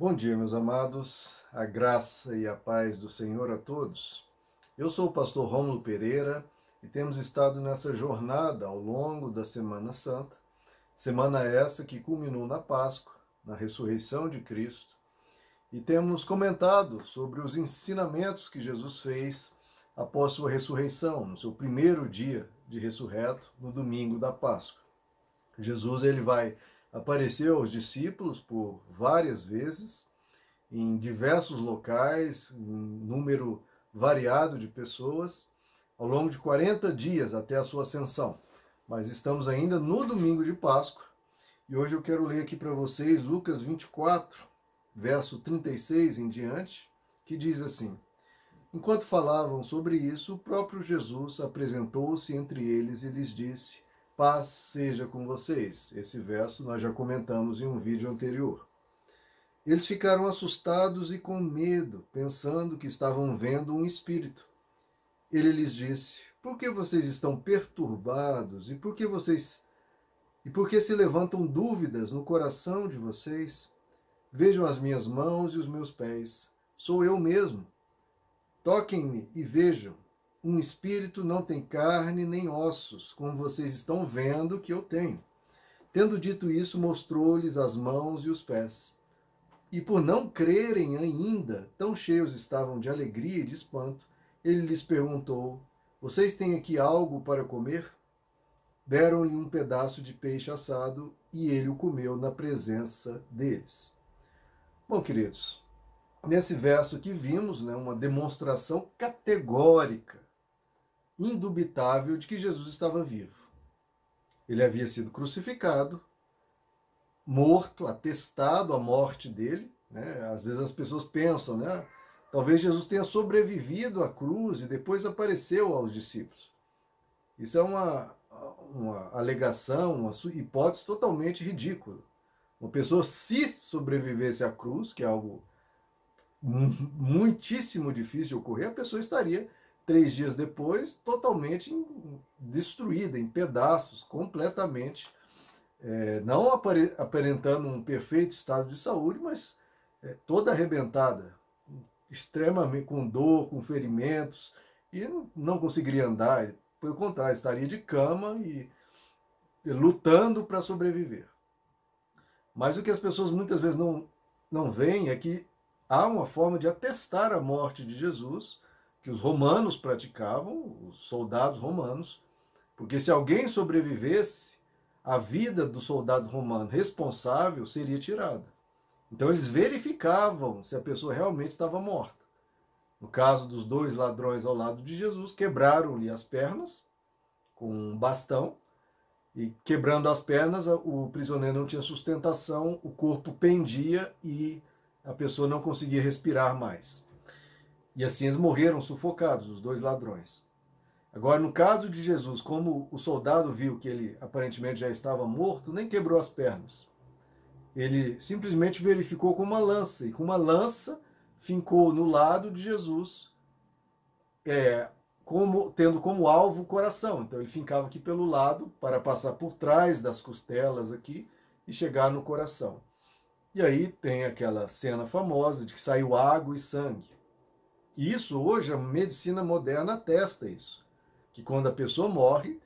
Bom dia, meus amados, a graça e a paz do Senhor a todos. Eu sou o pastor Rômulo Pereira e temos estado nessa jornada ao longo da Semana Santa, semana essa que culminou na Páscoa, na ressurreição de Cristo, e temos comentado sobre os ensinamentos que Jesus fez após sua ressurreição, no seu primeiro dia de ressurreto, no domingo da Páscoa. Jesus ele vai aparecer aos discípulos por várias vezes, em diversos locais, um número variado de pessoas, ao longo de 40 dias até a sua ascensão. Mas estamos ainda no domingo de Páscoa, e hoje eu quero ler aqui para vocês Lucas 24, verso 36 em diante, que diz assim: Enquanto falavam sobre isso, o próprio Jesus apresentou-se entre eles e lhes disse: Paz seja com vocês. Esse verso nós já comentamos em um vídeo anterior. Eles ficaram assustados e com medo, pensando que estavam vendo um espírito. Ele lhes disse: Por que vocês estão perturbados e por que vocês e por que se levantam dúvidas no coração de vocês? Vejam as minhas mãos e os meus pés. Sou eu mesmo. Toquem-me e vejam um espírito não tem carne nem ossos, como vocês estão vendo que eu tenho. Tendo dito isso, mostrou-lhes as mãos e os pés. E por não crerem ainda, tão cheios estavam de alegria e de espanto, ele lhes perguntou: Vocês têm aqui algo para comer? Deram-lhe um pedaço de peixe assado e ele o comeu na presença deles. Bom, queridos, nesse verso que vimos, né, uma demonstração categórica indubitável de que Jesus estava vivo. Ele havia sido crucificado, morto, atestado a morte dele. Né? Às vezes as pessoas pensam, né? Talvez Jesus tenha sobrevivido à cruz e depois apareceu aos discípulos. Isso é uma, uma alegação, uma hipótese totalmente ridícula. Uma pessoa, se sobrevivesse à cruz, que é algo muitíssimo difícil de ocorrer, a pessoa estaria três dias depois, totalmente destruída, em pedaços, completamente, é, não aparentando um perfeito estado de saúde, mas é, toda arrebentada, extremamente com dor, com ferimentos, e não, conseguiria andar, pelo contrário, estaria de cama e, e lutando para sobreviver. Mas o que as pessoas muitas vezes não, não veem é que há uma forma de atestar a morte de Jesus, que os romanos praticavam, os soldados romanos, porque se alguém sobrevivesse, a vida do soldado romano responsável seria tirada. Então eles verificavam se a pessoa realmente estava morta. No caso dos dois ladrões ao lado de Jesus, quebraram-lhe as pernas com um bastão, e quebrando as pernas, o prisioneiro não tinha sustentação, o corpo pendia e a pessoa não conseguia respirar mais. E assim eles morreram sufocados, os dois ladrões. Agora, no caso de Jesus, como o soldado viu que ele aparentemente já estava morto, nem quebrou as pernas. Ele simplesmente verificou com uma lança, e com uma lança fincou no lado de Jesus, é, como, tendo como alvo o coração. Então ele fincava aqui pelo lado para passar por trás das costelas aqui e chegar no coração. E aí tem aquela cena famosa de que saiu água e sangue. E isso hoje a medicina moderna atesta isso, que quando a pessoa morre,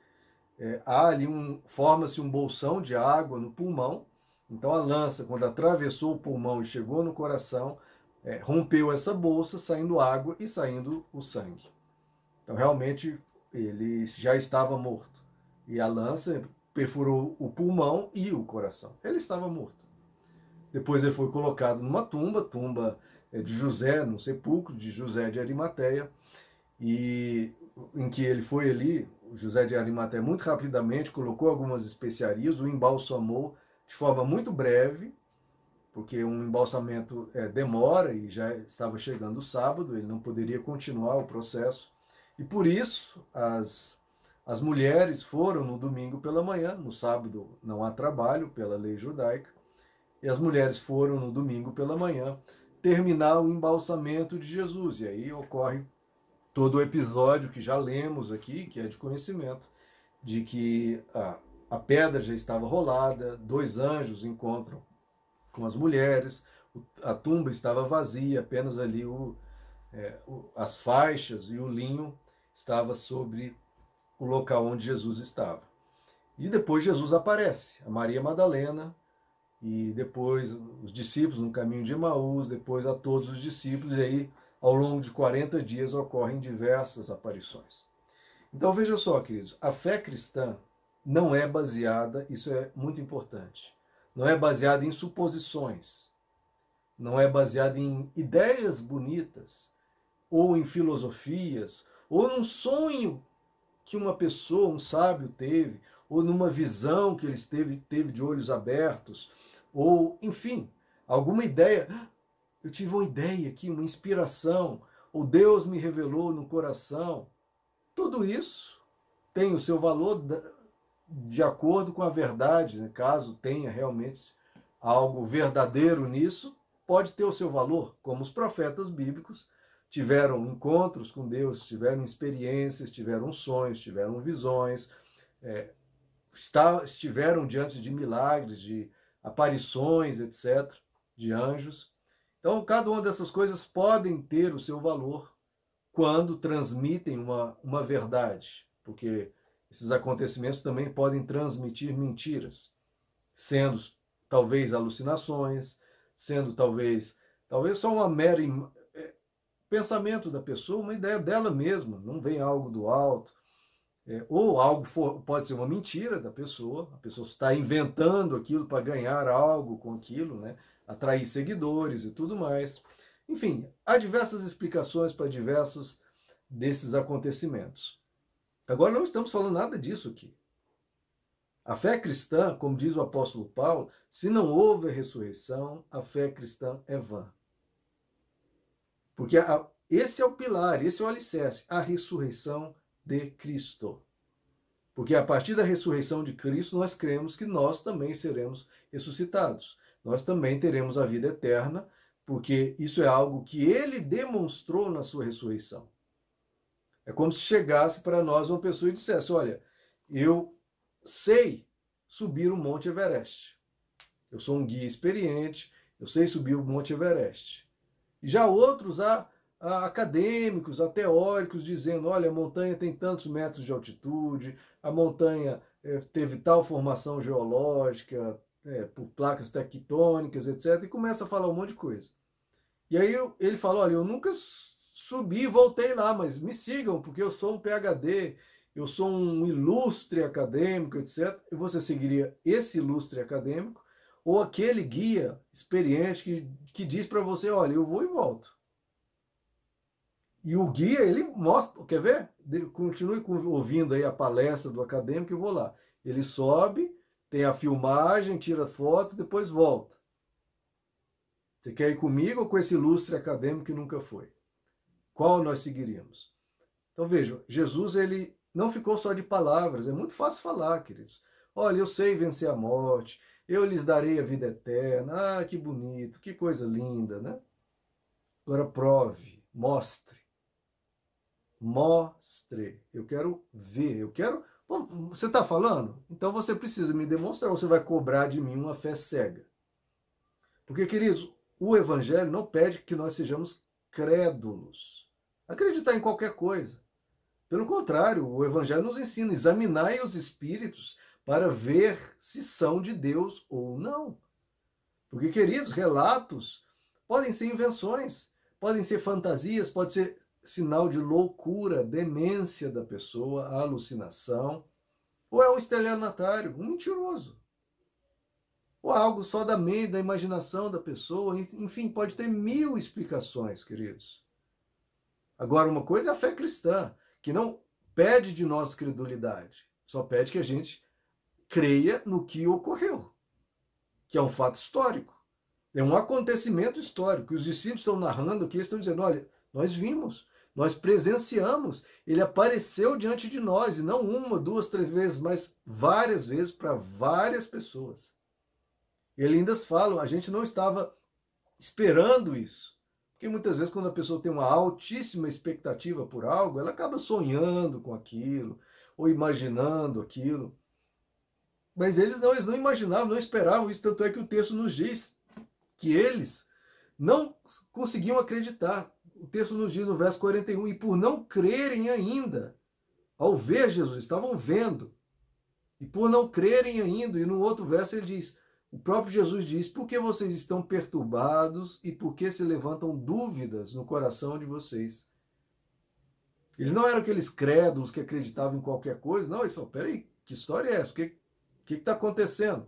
é, há ali um forma-se um bolsão de água no pulmão. Então a lança, quando atravessou o pulmão e chegou no coração, é, rompeu essa bolsa, saindo água e saindo o sangue. Então realmente ele já estava morto. E a lança perfurou o pulmão e o coração. Ele estava morto. Depois ele foi colocado numa tumba, tumba é, de José, no sepulcro de José de Arimateia, e em que ele foi ali, José de Arimateia muito rapidamente colocou algumas especiarias, o embalsamou de forma muito breve, porque um embalsamento é, demora e já estava chegando o sábado, ele não poderia continuar o processo. E por isso as, as mulheres foram no domingo pela manhã, no sábado não há trabalho pela lei judaica, e as mulheres foram no domingo pela manhã terminar o embalsamento de Jesus. E aí ocorre todo o episódio que já lemos aqui, que é de conhecimento, de que a, a pedra já estava rolada, dois anjos encontram com as mulheres, a tumba estava vazia, apenas ali o, é, o, as faixas e o linho estava sobre o local onde Jesus estava. E depois Jesus aparece, a Maria Madalena, e depois os discípulos no caminho de Emaús, depois a todos os discípulos, e aí ao longo de 40 dias ocorrem diversas aparições. Então veja só, queridos, a fé cristã não é baseada, isso é muito importante, não é baseada em suposições, não é baseada em ideias bonitas, ou em filosofias, ou num sonho que uma pessoa, um sábio teve, ou numa visão que ele teve, teve de olhos abertos, ou, enfim, alguma ideia. Eu tive uma ideia aqui, uma inspiração, ou Deus me revelou no coração. Tudo isso tem o seu valor de acordo com a verdade, né? caso tenha realmente algo verdadeiro nisso, pode ter o seu valor, como os profetas bíblicos tiveram encontros com Deus, tiveram experiências, tiveram sonhos, tiveram visões, é, está, estiveram diante de milagres, de aparições, etc., de anjos. Então, cada uma dessas coisas podem ter o seu valor quando transmitem uma, uma verdade, porque esses acontecimentos também podem transmitir mentiras, sendo talvez alucinações, sendo talvez talvez só uma mera pensamento da pessoa, uma ideia dela mesma, não vem algo do alto. É, ou algo for, pode ser uma mentira da pessoa, a pessoa está inventando aquilo para ganhar algo com aquilo, né? atrair seguidores e tudo mais. Enfim, há diversas explicações para diversos desses acontecimentos. Agora, não estamos falando nada disso aqui. A fé cristã, como diz o apóstolo Paulo, se não houve ressurreição, a fé cristã é vã. Porque a, esse é o pilar, esse é o alicerce, a ressurreição de Cristo. Porque a partir da ressurreição de Cristo, nós cremos que nós também seremos ressuscitados. Nós também teremos a vida eterna, porque isso é algo que ele demonstrou na sua ressurreição. É como se chegasse para nós uma pessoa e dissesse: Olha, eu sei subir o Monte Everest. Eu sou um guia experiente, eu sei subir o Monte Everest. E já outros há, há acadêmicos, há teóricos dizendo, olha, a montanha tem tantos metros de altitude, a montanha é, teve tal formação geológica, é, por placas tectônicas, etc. E começa a falar um monte de coisa. E aí eu, ele fala, olha, eu nunca subi e voltei lá, mas me sigam, porque eu sou um PhD, eu sou um ilustre acadêmico, etc. E você seguiria esse ilustre acadêmico ou aquele guia experiente que, que diz para você, olha, eu vou e volto. E o guia, ele mostra, quer ver? Continue ouvindo aí a palestra do acadêmico e vou lá. Ele sobe, tem a filmagem, tira foto, depois volta. Você quer ir comigo ou com esse ilustre acadêmico que nunca foi? Qual nós seguiríamos? Então vejam, Jesus ele não ficou só de palavras, é muito fácil falar, queridos. Olha, eu sei vencer a morte, eu lhes darei a vida eterna. Ah, que bonito, que coisa linda, né? Agora prove, mostre. Mostre. Eu quero ver, eu quero. Bom, você está falando? Então você precisa me demonstrar, você vai cobrar de mim uma fé cega. Porque, queridos, o Evangelho não pede que nós sejamos crédulos. Acreditar em qualquer coisa. Pelo contrário, o Evangelho nos ensina: examinai os espíritos para ver se são de Deus ou não. Porque, queridos, relatos podem ser invenções, podem ser fantasias, pode ser sinal de loucura, demência da pessoa, alucinação, ou é um estelionatário, um mentiroso. Ou algo só da mente, da imaginação da pessoa, enfim, pode ter mil explicações, queridos. Agora, uma coisa é a fé cristã, que não pede de nós credulidade, só pede que a gente creia no que ocorreu, que é um fato histórico. É um acontecimento histórico. Os discípulos estão narrando aqui, estão dizendo: olha, nós vimos, nós presenciamos, ele apareceu diante de nós, e não uma, duas, três vezes, mas várias vezes para várias pessoas. Ele ainda falam: a gente não estava esperando isso. Porque muitas vezes, quando a pessoa tem uma altíssima expectativa por algo, ela acaba sonhando com aquilo, ou imaginando aquilo. Mas eles não, eles não imaginavam, não esperavam isso, tanto é que o texto nos diz que eles não conseguiam acreditar. O texto nos diz no verso 41, e por não crerem ainda, ao ver Jesus, estavam vendo, e por não crerem ainda, e no outro verso ele diz, o próprio Jesus diz, por que vocês estão perturbados e por que se levantam dúvidas no coração de vocês? Eles não eram aqueles crédulos que acreditavam em qualquer coisa, não, eles falaram, peraí, que história é essa? O que está acontecendo?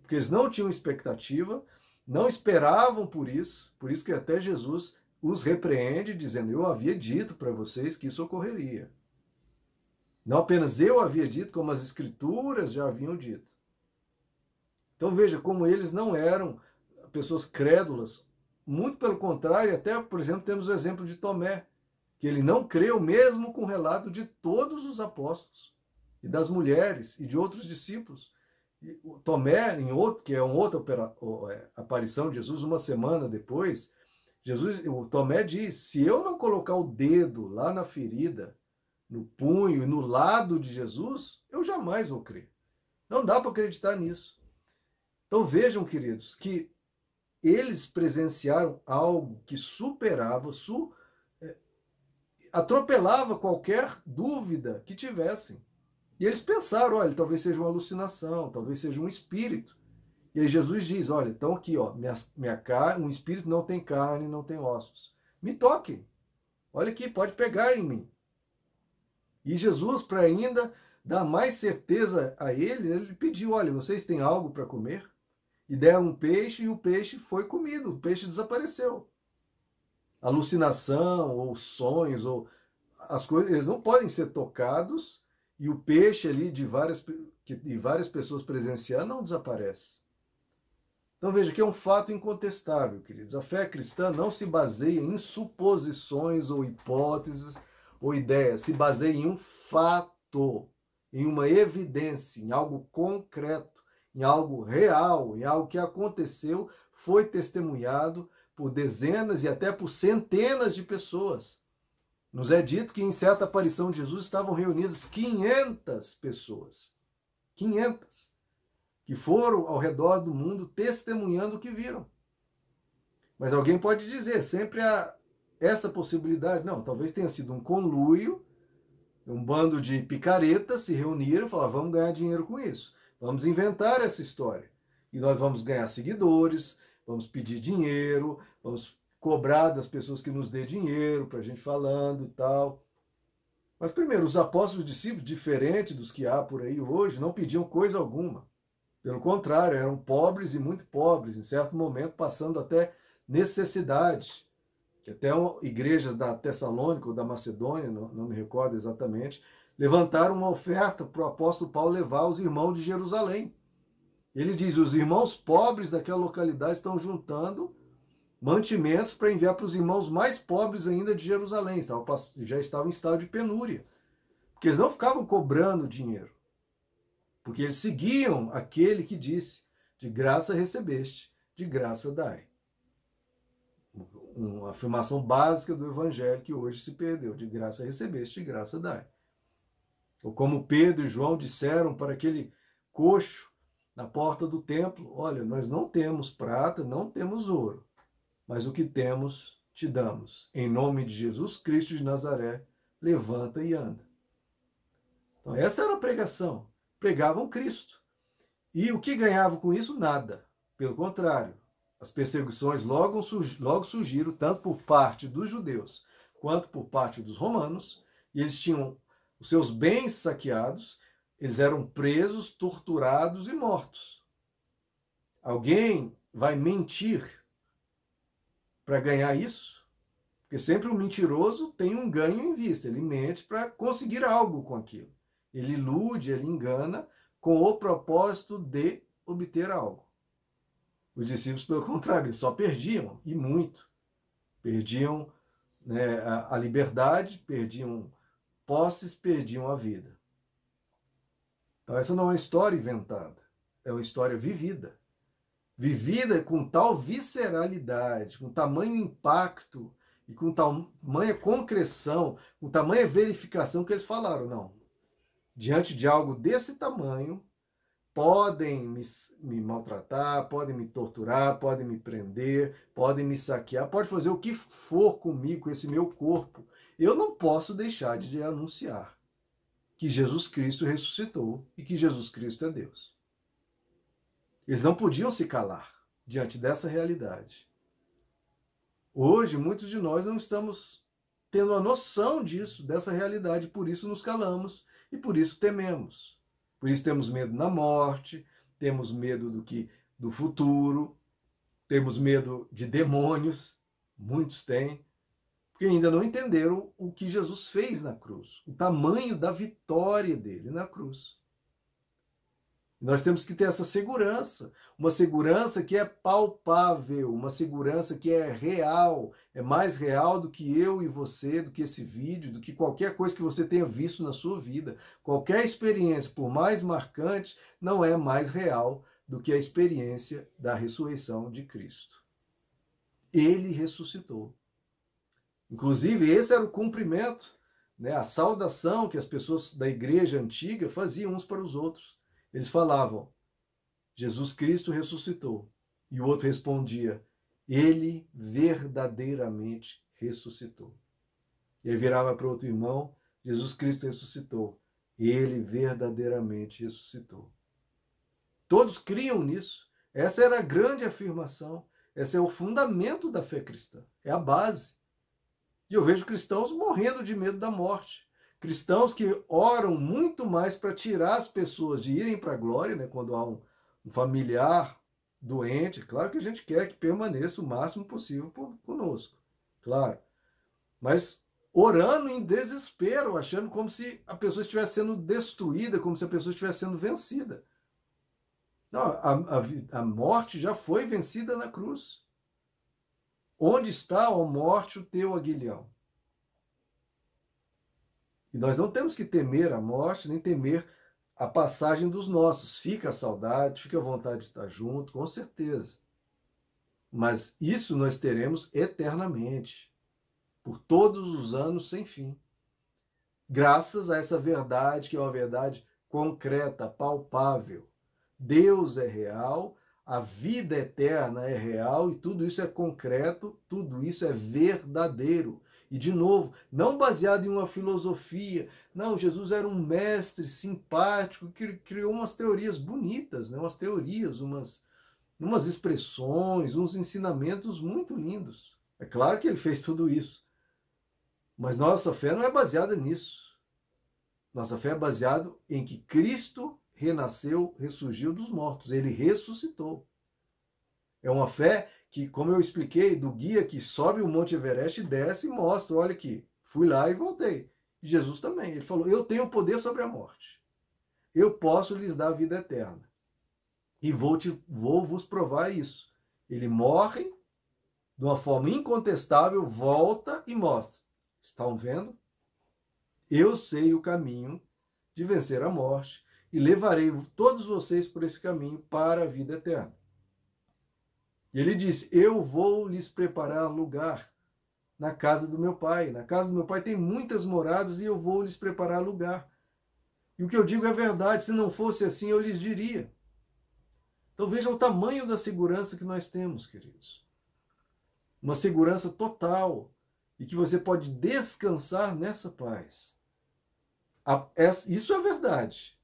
Porque eles não tinham expectativa, não esperavam por isso, por isso que até Jesus os repreende, dizendo: Eu havia dito para vocês que isso ocorreria. Não apenas eu havia dito, como as Escrituras já haviam dito. Então veja como eles não eram pessoas crédulas, muito pelo contrário, até, por exemplo, temos o exemplo de Tomé, que ele não creu mesmo com o relato de todos os apóstolos e das mulheres e de outros discípulos. Tomé, em outro, que é uma outra é, aparição de Jesus, uma semana depois, Jesus, o Tomé diz: se eu não colocar o dedo lá na ferida, no punho e no lado de Jesus, eu jamais vou crer. Não dá para acreditar nisso. Então vejam, queridos, que eles presenciaram algo que superava, su, é, atropelava qualquer dúvida que tivessem. E eles pensaram, olha, talvez seja uma alucinação, talvez seja um espírito. E aí Jesus diz, olha, então aqui, ó, minha, minha carne, um espírito não tem carne, não tem ossos. Me toque. Olha aqui, pode pegar em mim. E Jesus, para ainda dar mais certeza a ele, ele pediu, olha, vocês têm algo para comer? E deram um peixe e o peixe foi comido, o peixe desapareceu. Alucinação ou sonhos ou as coisas, eles não podem ser tocados e o peixe ali de várias, de várias pessoas presenciando não desaparece. Então veja que é um fato incontestável, queridos. A fé cristã não se baseia em suposições ou hipóteses ou ideias, se baseia em um fato, em uma evidência, em algo concreto, em algo real, em algo que aconteceu, foi testemunhado por dezenas e até por centenas de pessoas. Nos é dito que em certa aparição de Jesus estavam reunidas 500 pessoas. 500. Que foram ao redor do mundo testemunhando o que viram. Mas alguém pode dizer, sempre há essa possibilidade. Não, talvez tenha sido um conluio, um bando de picaretas se reuniram e falaram: vamos ganhar dinheiro com isso. Vamos inventar essa história. E nós vamos ganhar seguidores, vamos pedir dinheiro, vamos cobrar das pessoas que nos dê dinheiro para a gente falando e tal. Mas primeiro, os apóstolos discípulos, diferente dos que há por aí hoje, não pediam coisa alguma. Pelo contrário, eram pobres e muito pobres, em certo momento passando até necessidade. Até igrejas da Tessalônica ou da Macedônia, não, não me recordo exatamente, levantaram uma oferta para o apóstolo Paulo levar os irmãos de Jerusalém. Ele diz: os irmãos pobres daquela localidade estão juntando mantimentos para enviar para os irmãos mais pobres ainda de Jerusalém, já estavam em estado de penúria. Porque eles não ficavam cobrando dinheiro. Porque eles seguiam aquele que disse: de graça recebeste, de graça dai. Uma afirmação básica do evangelho que hoje se perdeu: de graça recebeste, de graça dai. Ou como Pedro e João disseram para aquele coxo na porta do templo: Olha, nós não temos prata, não temos ouro, mas o que temos te damos. Em nome de Jesus Cristo de Nazaré, levanta e anda. Então, essa era a pregação. Pregavam Cristo. E o que ganhavam com isso? Nada. Pelo contrário, as perseguições logo, logo surgiram, tanto por parte dos judeus quanto por parte dos romanos, e eles tinham os seus bens saqueados, eles eram presos, torturados e mortos. Alguém vai mentir para ganhar isso? Porque sempre o mentiroso tem um ganho em vista, ele mente para conseguir algo com aquilo. Ele ilude, ele engana com o propósito de obter algo. Os discípulos, pelo contrário, só perdiam, e muito. Perdiam né, a, a liberdade, perdiam posses, perdiam a vida. Então, essa não é uma história inventada, é uma história vivida vivida com tal visceralidade, com tamanho impacto e com tamanha concreção, com tamanha verificação que eles falaram, não. Diante de algo desse tamanho, podem me, me, maltratar, podem me torturar, podem me prender, podem me saquear, pode fazer o que for comigo, com esse meu corpo. Eu não posso deixar de anunciar que Jesus Cristo ressuscitou e que Jesus Cristo é Deus. Eles não podiam se calar diante dessa realidade. Hoje, muitos de nós não estamos tendo a noção disso, dessa realidade, por isso nos calamos e por isso tememos. Por isso temos medo da morte, temos medo do que do futuro, temos medo de demônios, muitos têm, porque ainda não entenderam o que Jesus fez na cruz, o tamanho da vitória dele na cruz. Nós temos que ter essa segurança, uma segurança que é palpável, uma segurança que é real, é mais real do que eu e você, do que esse vídeo, do que qualquer coisa que você tenha visto na sua vida. Qualquer experiência, por mais marcante, não é mais real do que a experiência da ressurreição de Cristo. Ele ressuscitou. Inclusive, esse era o cumprimento, né, a saudação que as pessoas da igreja antiga faziam uns para os outros. Eles falavam, Jesus Cristo ressuscitou. E o outro respondia, ele verdadeiramente ressuscitou. E aí virava para outro irmão, Jesus Cristo ressuscitou. Ele verdadeiramente ressuscitou. Todos criam nisso. Essa era a grande afirmação. Esse é o fundamento da fé cristã. É a base. E eu vejo cristãos morrendo de medo da morte cristãos que oram muito mais para tirar as pessoas de irem para a glória, né, quando há um, familiar doente, claro que a gente quer que permaneça o máximo possível por, conosco, claro. Mas orando em desespero, achando como se a pessoa estivesse sendo destruída, como se a pessoa estivesse sendo vencida. Não, a, a, a morte já foi vencida na cruz. Onde está, ó morte, o teu aguilhão? E nós não temos que temer a morte, nem temer a passagem dos nossos. Fica a saudade, fica a vontade de estar junto, com certeza. Mas isso nós teremos eternamente, por todos os anos sem fim. Graças a essa verdade, que é uma verdade concreta, palpável. Deus é real, a vida eterna é real e tudo isso é concreto, tudo isso é verdadeiro. E, de novo, não baseado em uma filosofia. Não, Jesus era um mestre simpático que criou umas teorias bonitas, né? umas teorias, umas, umas expressões, uns ensinamentos muito lindos. É claro que ele fez tudo isso. Mas nossa fé não é baseada nisso. Nossa fé é baseada em que Cristo renasceu, ressurgiu dos mortos. Ele ressuscitou. É uma fé que, como eu expliquei, do guia que sobe o Monte Everest, desce e mostra, olha aqui, fui lá e voltei. Jesus também, ele falou, eu tenho poder sobre a morte. Eu posso lhes dar a vida eterna. E vou, te, vou vos provar isso. Ele morre de uma forma incontestável, volta e mostra. Estão vendo? Eu sei o caminho de vencer a morte e levarei todos vocês por esse caminho para a vida eterna. E ele disse: Eu vou lhes preparar lugar na casa do meu pai. Na casa do meu pai tem muitas moradas e eu vou lhes preparar lugar. E o que eu digo é verdade, se não fosse assim eu lhes diria. Então veja o tamanho da segurança que nós temos, queridos. Uma segurança total e que você pode descansar nessa paz. Isso é verdade.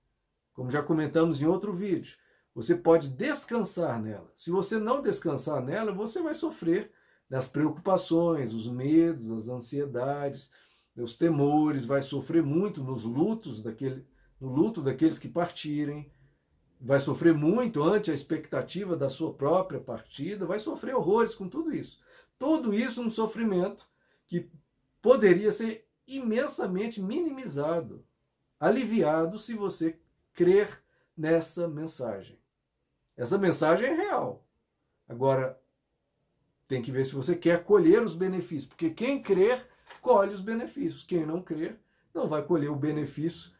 Como já comentamos em outro vídeo. Você pode descansar nela. Se você não descansar nela, você vai sofrer das preocupações, os medos, as ansiedades, os temores, vai sofrer muito nos lutos daquele, no luto daqueles que partirem, vai sofrer muito ante a expectativa da sua própria partida, vai sofrer horrores com tudo isso. Tudo isso um sofrimento que poderia ser imensamente minimizado, aliviado se você crer nessa mensagem. Essa mensagem é real. Agora, tem que ver se você quer colher os benefícios, porque quem crer, colhe os benefícios. Quem não crer, não vai colher o benefício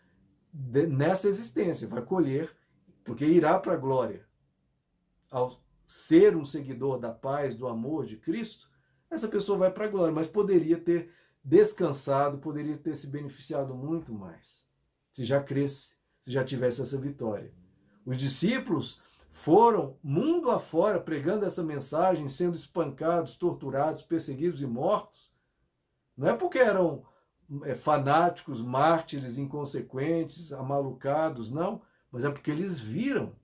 de, nessa existência, vai colher, porque irá para a glória. Ao ser um seguidor da paz, do amor de Cristo, essa pessoa vai para a glória, mas poderia ter descansado, poderia ter se beneficiado muito mais, se já cresce, se já tivesse essa vitória. Os discípulos foram mundo afora pregando essa mensagem, sendo espancados, torturados, perseguidos e mortos. Não é porque eram é, fanáticos, mártires, inconsequentes, amalucados, não, mas é porque eles viram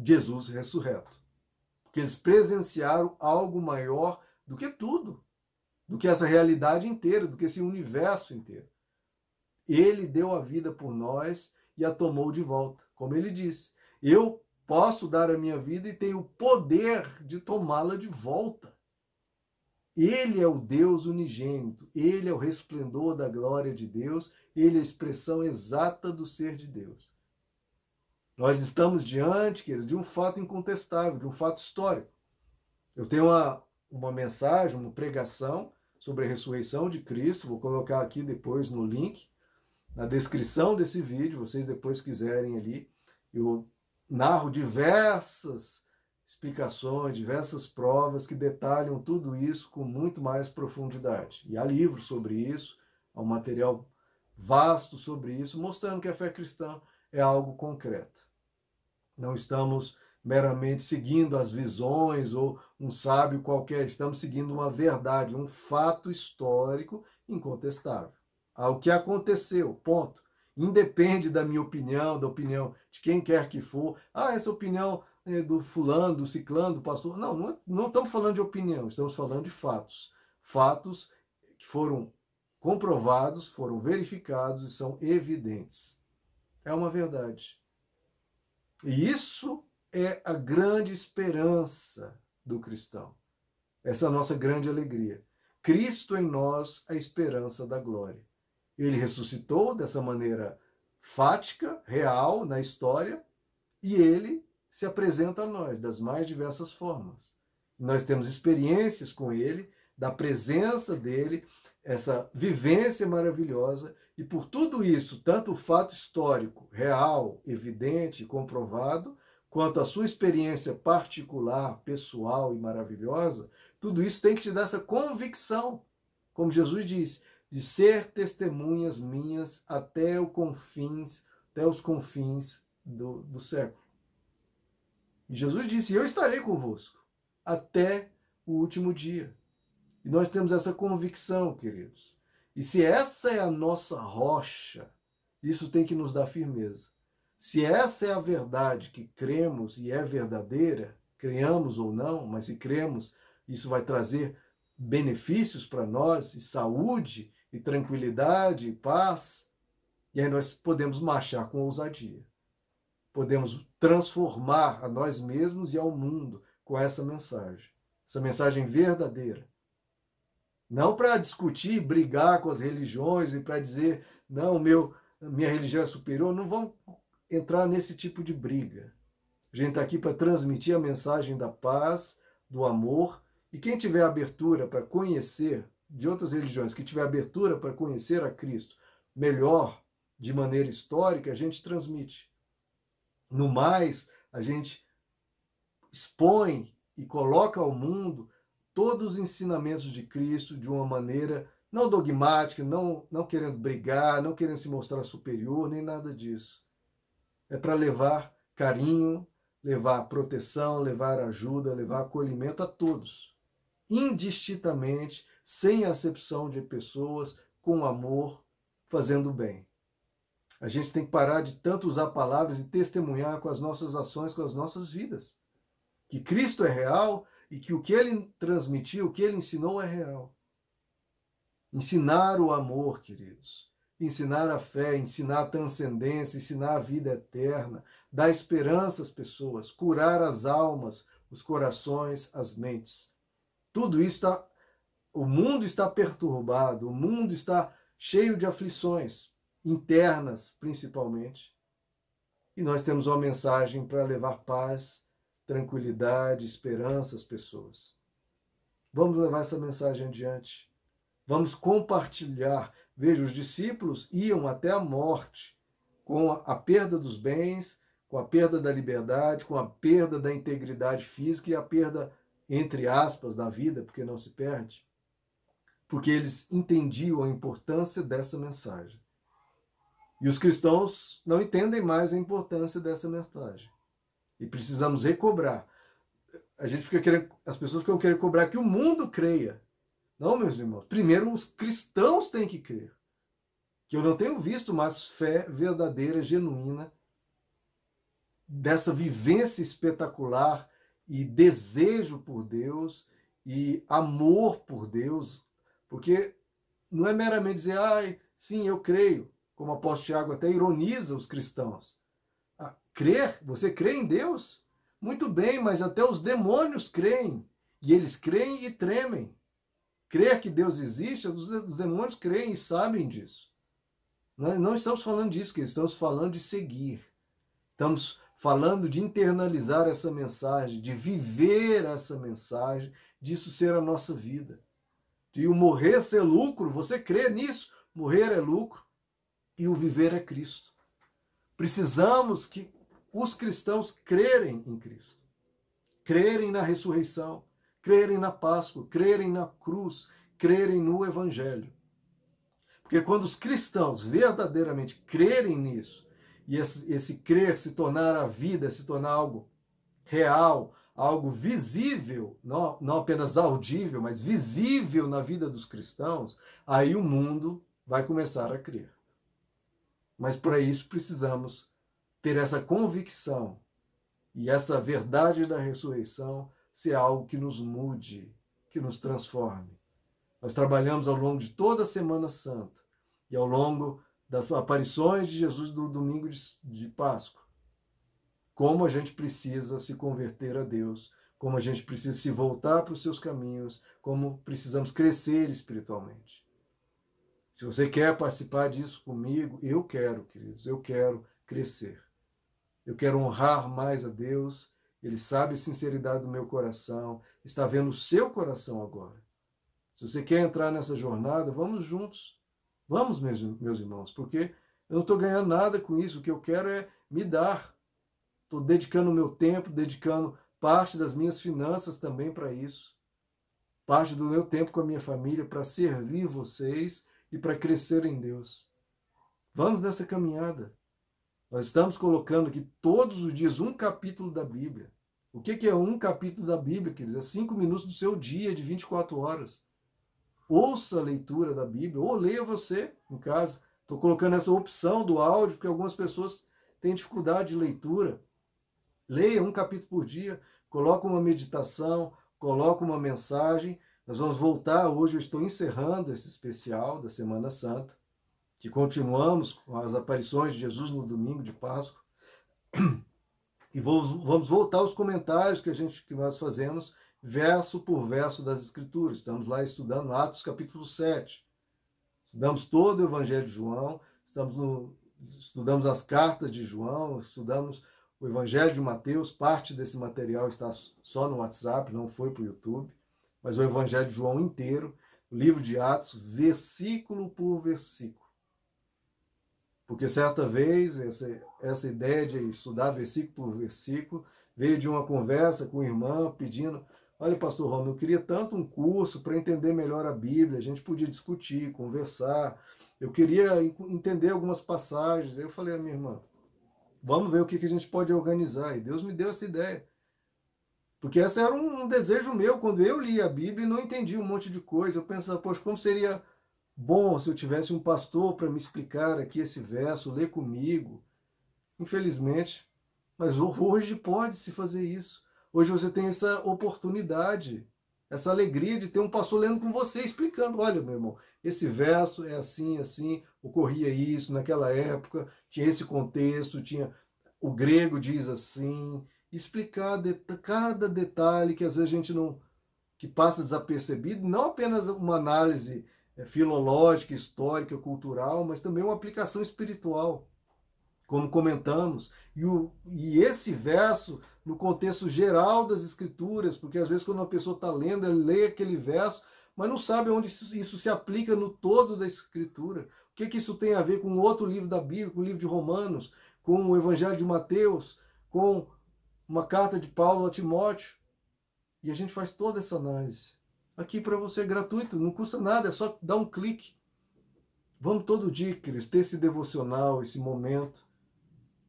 Jesus ressurreto. Porque eles presenciaram algo maior do que tudo, do que essa realidade inteira, do que esse universo inteiro. Ele deu a vida por nós e a tomou de volta. Como ele disse, eu posso dar a minha vida e tenho o poder de tomá-la de volta. Ele é o Deus unigênito, ele é o resplendor da glória de Deus, ele é a expressão exata do ser de Deus. Nós estamos diante, querido, de um fato incontestável, de um fato histórico. Eu tenho uma, uma mensagem, uma pregação sobre a ressurreição de Cristo, vou colocar aqui depois no link, na descrição desse vídeo, vocês depois quiserem ali, eu narro diversas explicações, diversas provas que detalham tudo isso com muito mais profundidade. E há livros sobre isso, há um material vasto sobre isso, mostrando que a fé cristã é algo concreto. Não estamos meramente seguindo as visões ou um sábio qualquer, estamos seguindo uma verdade, um fato histórico incontestável. Ao que aconteceu, ponto. Independe da minha opinião, da opinião de quem quer que for. Ah, essa opinião é, do fulano, do ciclano, do pastor. Não, não, não estamos falando de opinião, estamos falando de fatos. Fatos que foram comprovados, foram verificados e são evidentes. É uma verdade. E isso é a grande esperança do cristão. Essa é a nossa grande alegria. Cristo em nós, a esperança da glória. Ele ressuscitou dessa maneira fática, real na história, e ele se apresenta a nós das mais diversas formas. Nós temos experiências com ele, da presença dele, essa vivência maravilhosa, e por tudo isso, tanto o fato histórico, real, evidente, comprovado, quanto a sua experiência particular, pessoal e maravilhosa, tudo isso tem que te dar essa convicção, como Jesus disse, de ser testemunhas minhas até, confins, até os confins do, do século. E Jesus disse: Eu estarei convosco até o último dia. E nós temos essa convicção, queridos. E se essa é a nossa rocha, isso tem que nos dar firmeza. Se essa é a verdade que cremos e é verdadeira, creamos ou não, mas se cremos, isso vai trazer benefícios para nós, e saúde, e tranquilidade, e paz, e aí nós podemos marchar com ousadia podemos transformar a nós mesmos e ao mundo com essa mensagem. Essa mensagem verdadeira. Não para discutir, brigar com as religiões e para dizer, não, meu, minha religião é superior. Não vão entrar nesse tipo de briga. A gente está aqui para transmitir a mensagem da paz, do amor. E quem tiver abertura para conhecer de outras religiões, que tiver abertura para conhecer a Cristo melhor, de maneira histórica, a gente transmite. No mais, a gente expõe e coloca ao mundo todos os ensinamentos de Cristo de uma maneira não dogmática, não, não querendo brigar, não querendo se mostrar superior, nem nada disso. É para levar carinho, levar proteção, levar ajuda, levar acolhimento a todos, indistintamente, sem acepção de pessoas, com amor, fazendo bem. A gente tem que parar de tanto usar palavras e testemunhar com as nossas ações, com as nossas vidas. Que Cristo é real e que o que ele transmitiu, o que ele ensinou é real. Ensinar o amor, queridos. Ensinar a fé, ensinar a transcendência, ensinar a vida eterna, dar esperança às pessoas, curar as almas, os corações, as mentes. Tudo isso está. O mundo está perturbado, o mundo está cheio de aflições internas principalmente. E nós temos uma mensagem para levar paz, tranquilidade, esperança às pessoas. Vamos levar essa mensagem adiante. Vamos compartilhar. Veja, os discípulos iam até a morte com a perda dos bens, com a perda da liberdade, com a perda da integridade física e a perda, entre aspas, da vida, porque não se perde. Porque eles entendiam a importância dessa mensagem. E os cristãos não entendem mais a importância dessa mensagem. E precisamos recobrar. A gente fica querendo, as pessoas ficam querendo cobrar que o mundo creia. Não, meus irmãos. Primeiro os cristãos têm que crer. Que eu não tenho visto mais fé verdadeira, genuína, dessa vivência espetacular e desejo por Deus e amor por Deus, porque não é meramente dizer, ai, sim, eu creio, como o apóstolo Tiago até ironiza os cristãos. Ah, crer, você crê em Deus? Muito bem, mas até os demônios creem, e eles creem e tremem. Crer que Deus existe, os demônios creem e sabem disso. Não estamos falando disso, que estamos falando de seguir. Estamos falando de internalizar essa mensagem, de viver essa mensagem, disso ser a nossa vida. De o morrer ser lucro, você crê nisso? Morrer é lucro e o viver é Cristo. Precisamos que os cristãos crerem em Cristo, crerem na ressurreição, crerem na Páscoa, crerem na cruz, crerem no Evangelho. Porque quando os cristãos verdadeiramente crerem nisso, e esse, esse crer se tornar a vida, se tornar algo real, algo visível, não, não apenas audível, mas visível na vida dos cristãos, aí o mundo vai começar a crer. Mas para isso precisamos ter essa convicção e essa verdade da ressurreição ser algo que nos mude, que nos transforme. Nós trabalhamos ao longo de toda a Semana Santa e ao longo das aparições de Jesus do domingo de, de Páscoa. Como a gente precisa se converter a Deus, como a gente precisa se voltar para os seus caminhos, como precisamos crescer espiritualmente. Se você quer participar disso comigo, eu quero, queridos, eu quero crescer. Eu quero honrar mais a Deus. Ele sabe a sinceridade do meu coração, está vendo o seu coração agora. Se você quer entrar nessa jornada, vamos juntos. Vamos, meus, meus irmãos, porque eu não estou ganhando nada com isso. O que eu quero é me dar. Estou dedicando o meu tempo, dedicando parte das minhas finanças também para isso. Parte do meu tempo com a minha família para servir vocês e para crescer em Deus. Vamos nessa caminhada. Nós estamos colocando aqui todos os dias um capítulo da Bíblia. O que é um capítulo da Bíblia, queridos? É cinco minutos do seu dia de 24 horas ouça a leitura da Bíblia, ou leia você em casa. Estou colocando essa opção do áudio, porque algumas pessoas têm dificuldade de leitura. Leia um capítulo por dia, coloca uma meditação, coloca uma mensagem. Nós vamos voltar, hoje eu estou encerrando esse especial da Semana Santa, que continuamos com as aparições de Jesus no domingo de Páscoa. E vamos voltar aos comentários que a gente que nós fazemos verso por verso das Escrituras. Estamos lá estudando Atos capítulo 7. Estudamos todo o Evangelho de João, estamos no, estudamos as cartas de João, estudamos o Evangelho de Mateus. Parte desse material está só no WhatsApp, não foi para o YouTube, mas o Evangelho de João inteiro, o livro de Atos, versículo por versículo. Porque certa vez, essa, essa ideia de estudar versículo por versículo veio de uma conversa com o irmão pedindo Olha, pastor Romulo, eu queria tanto um curso para entender melhor a Bíblia, a gente podia discutir, conversar. Eu queria entender algumas passagens. Aí eu falei à minha irmã, vamos ver o que, que a gente pode organizar. E Deus me deu essa ideia. Porque esse era um, desejo meu quando eu li a Bíblia e não entendi um monte de coisa. Eu pensava, poxa, como seria bom se eu tivesse um pastor para me explicar aqui esse verso, ler comigo. Infelizmente, mas hoje pode se fazer isso. Hoje você tem essa oportunidade, essa alegria de ter um pastor lendo com você, explicando: olha, meu irmão, esse verso é assim, assim, ocorria isso naquela época, tinha esse contexto, tinha. O grego diz assim, explicar cada detalhe que às vezes a gente não. que passa desapercebido, não apenas uma análise é, filológica, histórica, cultural, mas também uma aplicação espiritual, como comentamos. E, o, e esse verso no contexto geral das escrituras, porque às vezes quando uma pessoa está lendo, ela lê aquele verso, mas não sabe onde isso, se aplica no todo da escritura. O que, que isso tem a ver com outro livro da Bíblia, com o livro de Romanos, com o Evangelho de Mateus, com uma carta de Paulo a Timóteo. E a gente faz toda essa análise. Aqui para você é gratuito, não custa nada, é só dar um clique. Vamos todo dia, queridos, ter esse devocional, esse momento.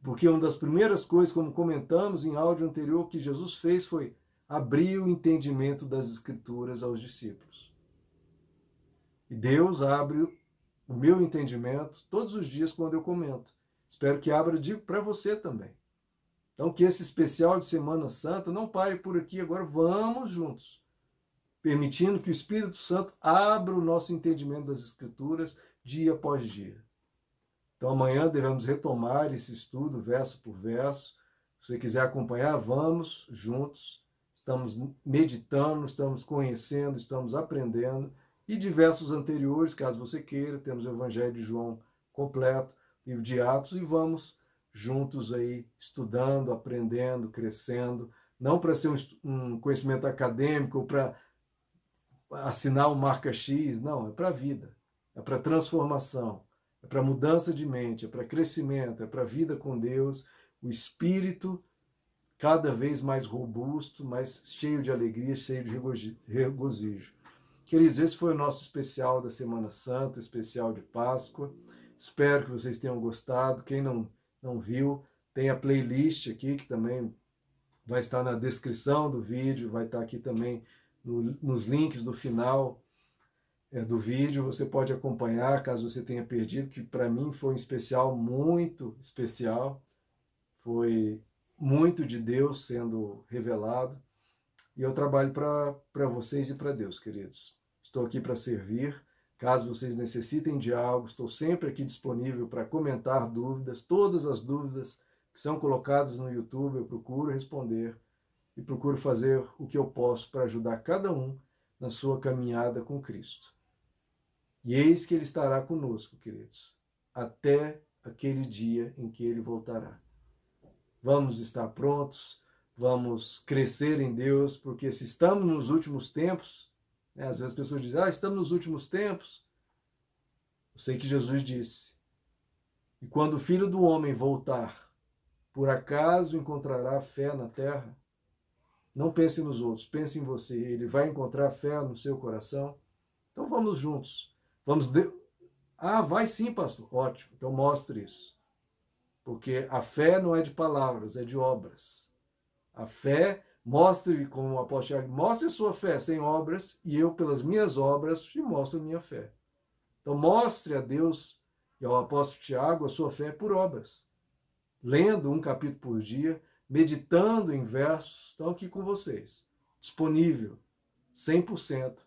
Porque uma das primeiras coisas, como comentamos em áudio anterior, que Jesus fez foi abrir o entendimento das Escrituras aos discípulos. E Deus abre o meu entendimento todos os dias quando eu comento. Espero que abra, digo, para você também. Então, que esse especial de Semana Santa não pare por aqui, agora vamos juntos, permitindo que o Espírito Santo abra o nosso entendimento das Escrituras dia após dia. Então, amanhã devemos retomar esse estudo, verso por verso. Se você quiser acompanhar, vamos juntos. Estamos meditando, estamos conhecendo, estamos aprendendo. E diversos anteriores, caso você queira, temos o Evangelho de João completo, livro de Atos, e vamos juntos aí estudando, aprendendo, crescendo, não para ser um, um, conhecimento acadêmico ou para assinar o marca X, não, é para a vida, é para transformação, é para mudança de mente, é para crescimento, é para vida com Deus, o espírito cada vez mais robusto, mais cheio de alegria, cheio de regozijo. Queridos, esse foi o nosso especial da Semana Santa, especial de Páscoa. Espero que vocês tenham gostado. Quem não não viu, tem a playlist aqui que também vai estar na descrição do vídeo, vai estar aqui também no, nos links do final é, do vídeo. Você pode acompanhar caso você tenha perdido, que para mim foi um especial muito especial. Foi muito de Deus sendo revelado. E eu trabalho para vocês e para Deus, queridos. Estou aqui para servir Caso vocês necessitem de algo, estou sempre aqui disponível para comentar dúvidas. Todas as dúvidas que são colocadas no YouTube eu procuro responder e procuro fazer o que eu posso para ajudar cada um na sua caminhada com Cristo. E eis que Ele estará conosco, queridos, até aquele dia em que Ele voltará. Vamos estar prontos, vamos crescer em Deus, porque se estamos nos últimos tempos, né? Às vezes as pessoas dizem, ah, estamos nos últimos tempos. Eu sei que Jesus disse, e quando o Filho do Homem voltar, por acaso encontrará fé na terra? Não pense nos outros, pense em você. Ele vai encontrar fé no seu coração? Então vamos juntos. Vamos. De... Ah, vai sim, pastor. Ótimo. Então mostre isso. Porque a fé não é de palavras, é de obras. A fé Mostre, como o apóstolo Tiago, mostre sua fé sem obras, e eu, pelas minhas obras, te mostro minha fé. Então, mostre a Deus e ao apóstolo Tiago a sua fé por obras. Lendo um capítulo por dia, meditando em versos, estão aqui com vocês. Disponível 100%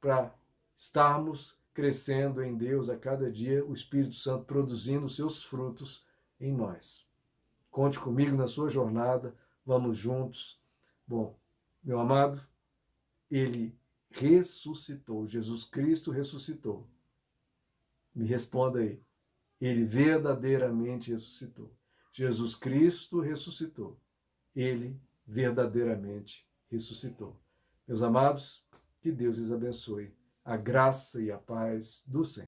para estarmos crescendo em Deus a cada dia, o Espírito Santo produzindo seus frutos em nós. Conte comigo na sua jornada, vamos juntos Bom, meu amado, ele ressuscitou, Jesus Cristo ressuscitou. Me responda aí. Ele verdadeiramente ressuscitou. Jesus Cristo ressuscitou. Ele verdadeiramente ressuscitou. Meus amados, que Deus lhes abençoe. A graça e a paz do Senhor.